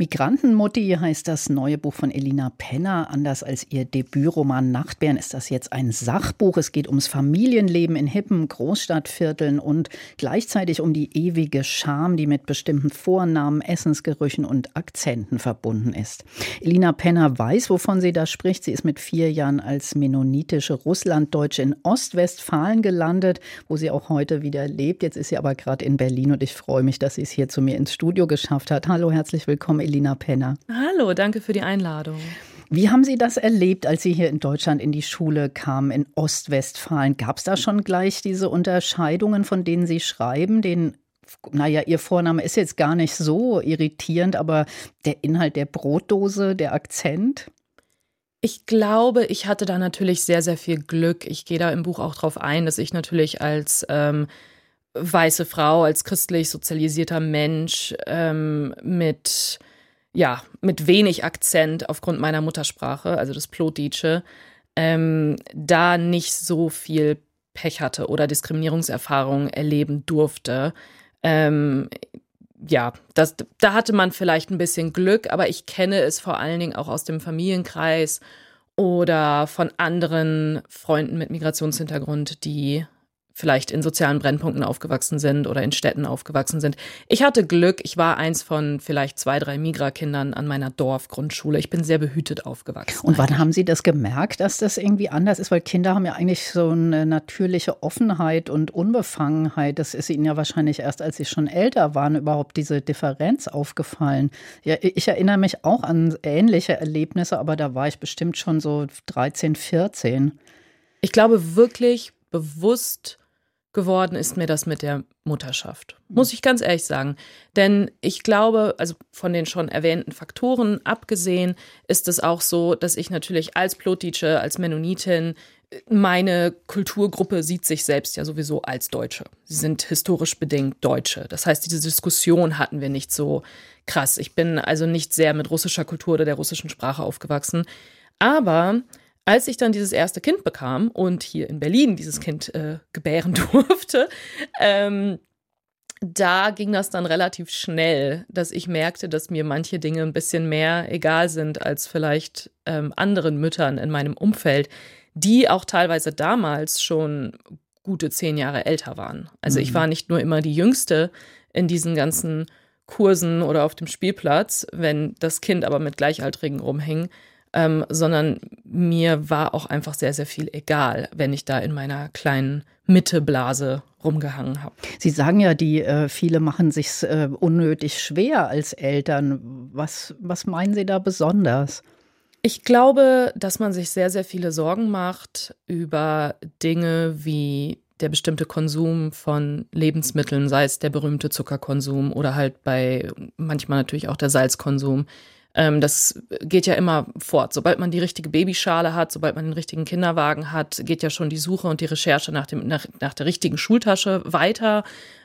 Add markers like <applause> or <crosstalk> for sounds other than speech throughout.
Migrantenmutti heißt das neue Buch von Elina Penner. Anders als ihr Debütroman Nachtbären ist das jetzt ein Sachbuch. Es geht ums Familienleben in hippen Großstadtvierteln und gleichzeitig um die ewige Scham, die mit bestimmten Vornamen, Essensgerüchen und Akzenten verbunden ist. Elina Penner weiß, wovon sie da spricht. Sie ist mit vier Jahren als mennonitische Russlanddeutsche in Ostwestfalen gelandet, wo sie auch heute wieder lebt. Jetzt ist sie aber gerade in Berlin und ich freue mich, dass sie es hier zu mir ins Studio geschafft hat. Hallo, herzlich willkommen, Elina Penner. Hallo, danke für die Einladung. Wie haben Sie das erlebt, als Sie hier in Deutschland in die Schule kamen, in Ostwestfalen? Gab es da schon gleich diese Unterscheidungen, von denen Sie schreiben? Den, naja, Ihr Vorname ist jetzt gar nicht so irritierend, aber der Inhalt der Brotdose, der Akzent? Ich glaube, ich hatte da natürlich sehr, sehr viel Glück. Ich gehe da im Buch auch drauf ein, dass ich natürlich als ähm, weiße Frau, als christlich sozialisierter Mensch ähm, mit ja, mit wenig Akzent aufgrund meiner Muttersprache, also das Plotdeutsche, ähm, da nicht so viel Pech hatte oder Diskriminierungserfahrungen erleben durfte. Ähm, ja, das, da hatte man vielleicht ein bisschen Glück, aber ich kenne es vor allen Dingen auch aus dem Familienkreis oder von anderen Freunden mit Migrationshintergrund, die vielleicht in sozialen Brennpunkten aufgewachsen sind oder in Städten aufgewachsen sind. Ich hatte Glück, ich war eins von vielleicht zwei, drei Migra-Kindern an meiner Dorfgrundschule. Ich bin sehr behütet aufgewachsen. Und wann haben Sie das gemerkt, dass das irgendwie anders ist? Weil Kinder haben ja eigentlich so eine natürliche Offenheit und Unbefangenheit. Das ist Ihnen ja wahrscheinlich erst, als Sie schon älter waren, überhaupt diese Differenz aufgefallen. Ja, ich erinnere mich auch an ähnliche Erlebnisse, aber da war ich bestimmt schon so 13, 14. Ich glaube wirklich bewusst geworden ist mir das mit der Mutterschaft. Muss ich ganz ehrlich sagen. Denn ich glaube, also von den schon erwähnten Faktoren abgesehen, ist es auch so, dass ich natürlich als Plotitsche, als Mennonitin, meine Kulturgruppe sieht sich selbst ja sowieso als Deutsche. Sie sind historisch bedingt Deutsche. Das heißt, diese Diskussion hatten wir nicht so krass. Ich bin also nicht sehr mit russischer Kultur oder der russischen Sprache aufgewachsen. Aber als ich dann dieses erste Kind bekam und hier in Berlin dieses Kind äh, gebären <laughs> durfte, ähm, da ging das dann relativ schnell, dass ich merkte, dass mir manche Dinge ein bisschen mehr egal sind als vielleicht ähm, anderen Müttern in meinem Umfeld, die auch teilweise damals schon gute zehn Jahre älter waren. Also mhm. ich war nicht nur immer die Jüngste in diesen ganzen Kursen oder auf dem Spielplatz, wenn das Kind aber mit Gleichaltrigen rumhing, ähm, sondern mir war auch einfach sehr, sehr viel egal, wenn ich da in meiner kleinen Mitteblase rumgehangen habe. Sie sagen ja, die äh, viele machen sich äh, unnötig schwer als Eltern. Was, was meinen Sie da besonders? Ich glaube, dass man sich sehr, sehr viele Sorgen macht über Dinge wie der bestimmte Konsum von Lebensmitteln, sei es der berühmte Zuckerkonsum oder halt bei manchmal natürlich auch der Salzkonsum ähm, das geht ja immer fort. Sobald man die richtige Babyschale hat, sobald man den richtigen Kinderwagen hat, geht ja schon die Suche und die Recherche nach, dem, nach, nach der richtigen Schultasche weiter.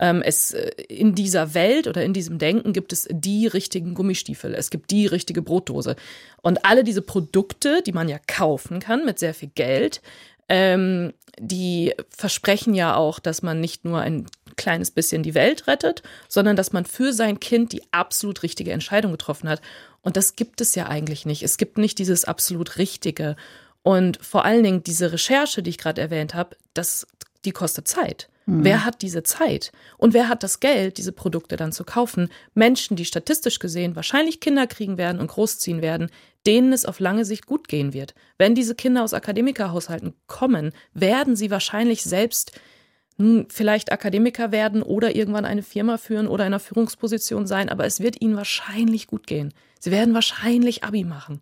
Ähm, es, äh, in dieser Welt oder in diesem Denken gibt es die richtigen Gummistiefel, es gibt die richtige Brotdose. Und alle diese Produkte, die man ja kaufen kann mit sehr viel Geld, ähm, die versprechen ja auch, dass man nicht nur ein kleines bisschen die Welt rettet, sondern dass man für sein Kind die absolut richtige Entscheidung getroffen hat. Und das gibt es ja eigentlich nicht. Es gibt nicht dieses absolut Richtige. Und vor allen Dingen diese Recherche, die ich gerade erwähnt habe, das, die kostet Zeit. Mhm. Wer hat diese Zeit? Und wer hat das Geld, diese Produkte dann zu kaufen? Menschen, die statistisch gesehen wahrscheinlich Kinder kriegen werden und großziehen werden, denen es auf lange Sicht gut gehen wird. Wenn diese Kinder aus Akademikerhaushalten kommen, werden sie wahrscheinlich selbst nun vielleicht Akademiker werden oder irgendwann eine Firma führen oder in einer Führungsposition sein, aber es wird ihnen wahrscheinlich gut gehen. Sie werden wahrscheinlich Abi machen.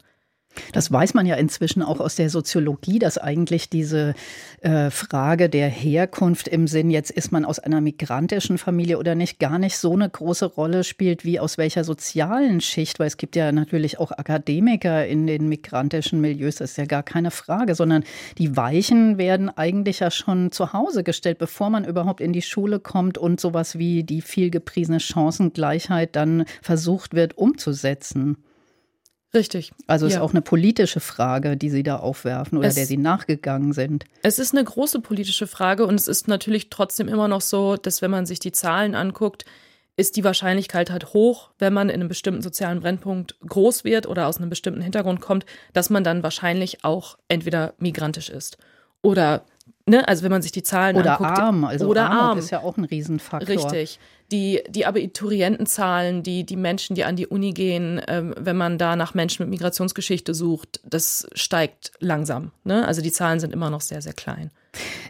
Das weiß man ja inzwischen auch aus der Soziologie, dass eigentlich diese äh, Frage der Herkunft im Sinn, jetzt ist man aus einer migrantischen Familie oder nicht, gar nicht so eine große Rolle spielt wie aus welcher sozialen Schicht, weil es gibt ja natürlich auch Akademiker in den migrantischen Milieus, das ist ja gar keine Frage, sondern die Weichen werden eigentlich ja schon zu Hause gestellt, bevor man überhaupt in die Schule kommt und sowas wie die viel gepriesene Chancengleichheit dann versucht wird umzusetzen. Richtig. Also es ja. ist auch eine politische Frage, die Sie da aufwerfen oder es, der Sie nachgegangen sind. Es ist eine große politische Frage und es ist natürlich trotzdem immer noch so, dass wenn man sich die Zahlen anguckt, ist die Wahrscheinlichkeit halt hoch, wenn man in einem bestimmten sozialen Brennpunkt groß wird oder aus einem bestimmten Hintergrund kommt, dass man dann wahrscheinlich auch entweder migrantisch ist oder Ne, also wenn man sich die Zahlen oder anguckt. Arm, also oder Armut arm. ist ja auch ein Riesenfaktor. Richtig. Die, die Abiturientenzahlen, die, die Menschen, die an die Uni gehen, ähm, wenn man da nach Menschen mit Migrationsgeschichte sucht, das steigt langsam. Ne? Also die Zahlen sind immer noch sehr, sehr klein.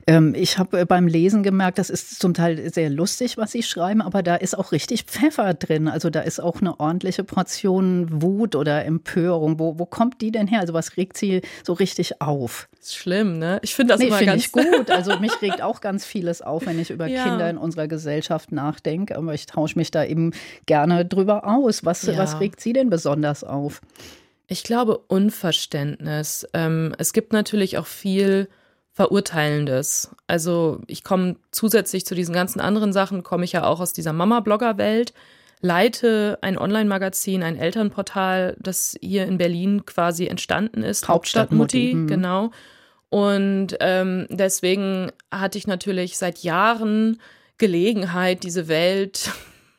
Ähm, ich habe äh, beim Lesen gemerkt, das ist zum Teil sehr lustig, was Sie schreiben, aber da ist auch richtig Pfeffer drin. Also da ist auch eine ordentliche Portion Wut oder Empörung. Wo, wo kommt die denn her? Also was regt Sie so richtig auf? Das ist schlimm, ne? Ich finde das nee, immer find ganz ich gut. <laughs> Also mich regt auch ganz vieles auf, wenn ich über ja. Kinder in unserer Gesellschaft nachdenke. Aber ich tausche mich da eben gerne drüber aus. Was, ja. was regt Sie denn besonders auf? Ich glaube Unverständnis. Ähm, es gibt natürlich auch viel Verurteilendes. Also ich komme zusätzlich zu diesen ganzen anderen Sachen, komme ich ja auch aus dieser Mama-Blogger-Welt, leite ein Online-Magazin, ein Elternportal, das hier in Berlin quasi entstanden ist. Hauptstadtmutti, Hauptstadt mhm. genau. Und ähm, deswegen hatte ich natürlich seit Jahren Gelegenheit, diese Welt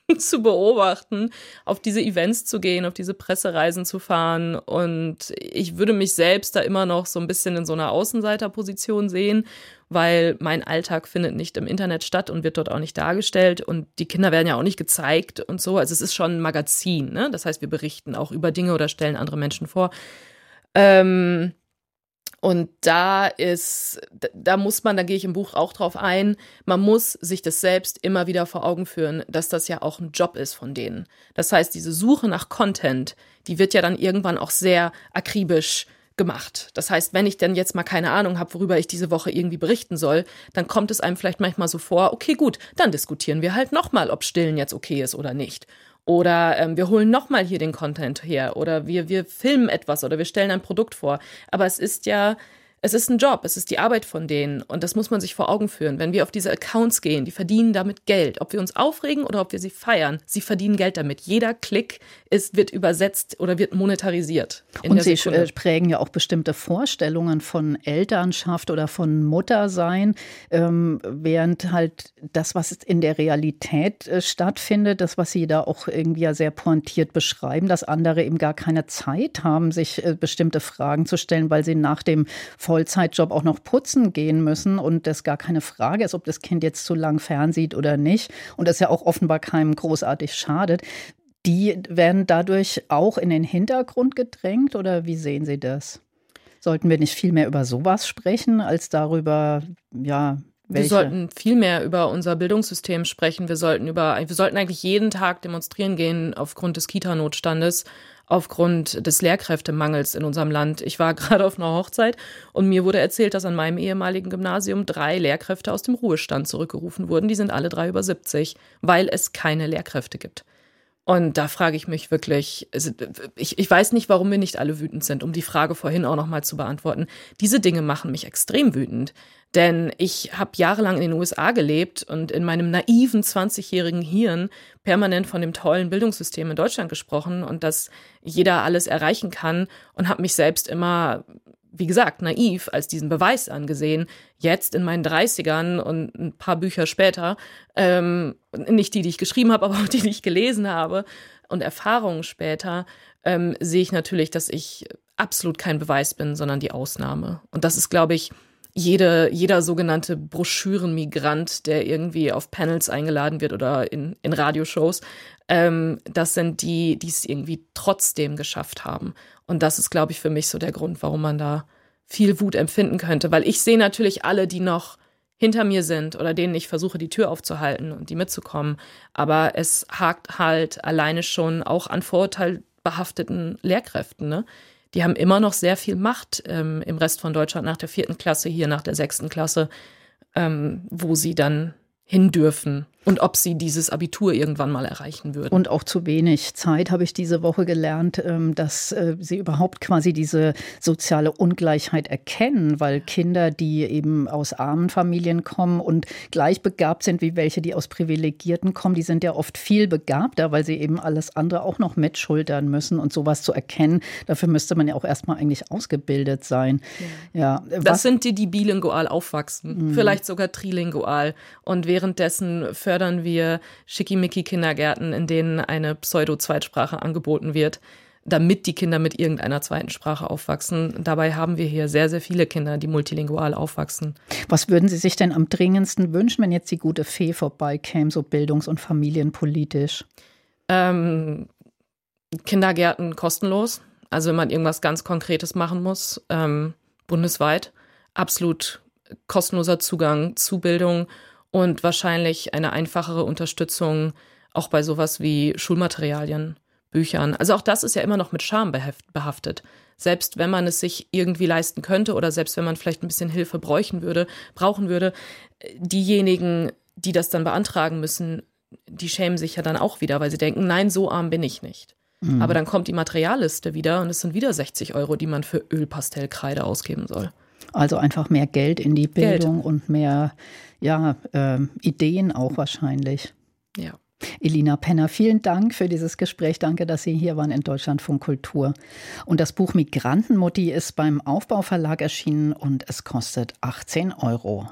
<laughs> zu beobachten, auf diese Events zu gehen, auf diese Pressereisen zu fahren. Und ich würde mich selbst da immer noch so ein bisschen in so einer Außenseiterposition sehen, weil mein Alltag findet nicht im Internet statt und wird dort auch nicht dargestellt. Und die Kinder werden ja auch nicht gezeigt und so. Also es ist schon ein Magazin, ne? Das heißt, wir berichten auch über Dinge oder stellen andere Menschen vor. Ähm, und da ist, da muss man, da gehe ich im Buch auch drauf ein, man muss sich das selbst immer wieder vor Augen führen, dass das ja auch ein Job ist von denen. Das heißt, diese Suche nach Content, die wird ja dann irgendwann auch sehr akribisch gemacht. Das heißt, wenn ich dann jetzt mal keine Ahnung habe, worüber ich diese Woche irgendwie berichten soll, dann kommt es einem vielleicht manchmal so vor, okay, gut, dann diskutieren wir halt nochmal, ob Stillen jetzt okay ist oder nicht. Oder ähm, wir holen nochmal hier den Content her. Oder wir, wir filmen etwas oder wir stellen ein Produkt vor. Aber es ist ja es ist ein Job, es ist die Arbeit von denen und das muss man sich vor Augen führen. Wenn wir auf diese Accounts gehen, die verdienen damit Geld, ob wir uns aufregen oder ob wir sie feiern, sie verdienen Geld damit. Jeder Klick ist, wird übersetzt oder wird monetarisiert. und sie Sekunde. prägen ja auch bestimmte Vorstellungen von Elternschaft oder von Muttersein, ähm, während halt das, was in der Realität äh, stattfindet, das, was Sie da auch irgendwie ja sehr pointiert beschreiben, dass andere eben gar keine Zeit haben, sich äh, bestimmte Fragen zu stellen, weil sie nach dem Vollzeitjob auch noch putzen gehen müssen und das gar keine Frage ist, ob das Kind jetzt zu lang fernsieht oder nicht und das ja auch offenbar keinem großartig schadet. Die werden dadurch auch in den Hintergrund gedrängt oder wie sehen Sie das? Sollten wir nicht viel mehr über sowas sprechen, als darüber, ja, welche? Wir sollten viel mehr über unser Bildungssystem sprechen. Wir sollten über, wir sollten eigentlich jeden Tag demonstrieren gehen aufgrund des Kita-Notstandes aufgrund des Lehrkräftemangels in unserem Land. Ich war <laughs> gerade auf einer Hochzeit und mir wurde erzählt, dass an meinem ehemaligen Gymnasium drei Lehrkräfte aus dem Ruhestand zurückgerufen wurden. Die sind alle drei über 70, weil es keine Lehrkräfte gibt. Und da frage ich mich wirklich, ich, ich weiß nicht, warum wir nicht alle wütend sind, um die Frage vorhin auch nochmal zu beantworten. Diese Dinge machen mich extrem wütend. Denn ich habe jahrelang in den USA gelebt und in meinem naiven 20-jährigen Hirn permanent von dem tollen Bildungssystem in Deutschland gesprochen und dass jeder alles erreichen kann und habe mich selbst immer, wie gesagt, naiv als diesen Beweis angesehen. Jetzt in meinen 30ern und ein paar Bücher später, ähm, nicht die, die ich geschrieben habe, <laughs> aber auch die, die ich gelesen habe und Erfahrungen später, ähm, sehe ich natürlich, dass ich absolut kein Beweis bin, sondern die Ausnahme. Und das ist, glaube ich, jede, jeder sogenannte Broschürenmigrant, der irgendwie auf Panels eingeladen wird oder in, in Radioshows, ähm, das sind die, die es irgendwie trotzdem geschafft haben. Und das ist, glaube ich, für mich so der Grund, warum man da viel Wut empfinden könnte. Weil ich sehe natürlich alle, die noch hinter mir sind oder denen ich versuche, die Tür aufzuhalten und die mitzukommen. Aber es hakt halt alleine schon auch an vorurteilbehafteten Lehrkräften, ne? Die haben immer noch sehr viel Macht ähm, im Rest von Deutschland nach der vierten Klasse, hier nach der sechsten Klasse, ähm, wo sie dann hin dürfen. Und ob sie dieses Abitur irgendwann mal erreichen würden. Und auch zu wenig Zeit habe ich diese Woche gelernt, ähm, dass äh, sie überhaupt quasi diese soziale Ungleichheit erkennen, weil Kinder, die eben aus armen Familien kommen und gleich begabt sind wie welche, die aus privilegierten kommen, die sind ja oft viel begabter, weil sie eben alles andere auch noch mitschultern müssen und sowas zu erkennen. Dafür müsste man ja auch erstmal eigentlich ausgebildet sein. Ja. ja das sind die, die bilingual aufwachsen, mhm. vielleicht sogar trilingual und währenddessen für fördern wir Schickimicki-Kindergärten, in denen eine Pseudo-Zweitsprache angeboten wird, damit die Kinder mit irgendeiner zweiten Sprache aufwachsen. Dabei haben wir hier sehr, sehr viele Kinder, die multilingual aufwachsen. Was würden Sie sich denn am dringendsten wünschen, wenn jetzt die gute Fee vorbeikäme, so bildungs- und familienpolitisch? Ähm, Kindergärten kostenlos. Also wenn man irgendwas ganz Konkretes machen muss, ähm, bundesweit, absolut kostenloser Zugang zu Bildung und wahrscheinlich eine einfachere Unterstützung auch bei sowas wie Schulmaterialien, Büchern. Also auch das ist ja immer noch mit Scham behaftet. Selbst wenn man es sich irgendwie leisten könnte oder selbst wenn man vielleicht ein bisschen Hilfe bräuchten würde, brauchen würde, diejenigen, die das dann beantragen müssen, die schämen sich ja dann auch wieder, weil sie denken, nein, so arm bin ich nicht. Mhm. Aber dann kommt die Materialliste wieder und es sind wieder 60 Euro, die man für Ölpastellkreide ausgeben soll. Also einfach mehr Geld in die Bildung Geld. und mehr ja, äh, Ideen auch wahrscheinlich. Ja. Elina Penner, vielen Dank für dieses Gespräch. Danke, dass Sie hier waren in Deutschlandfunk Kultur. Und das Buch Migrantenmutti ist beim Aufbauverlag erschienen und es kostet 18 Euro.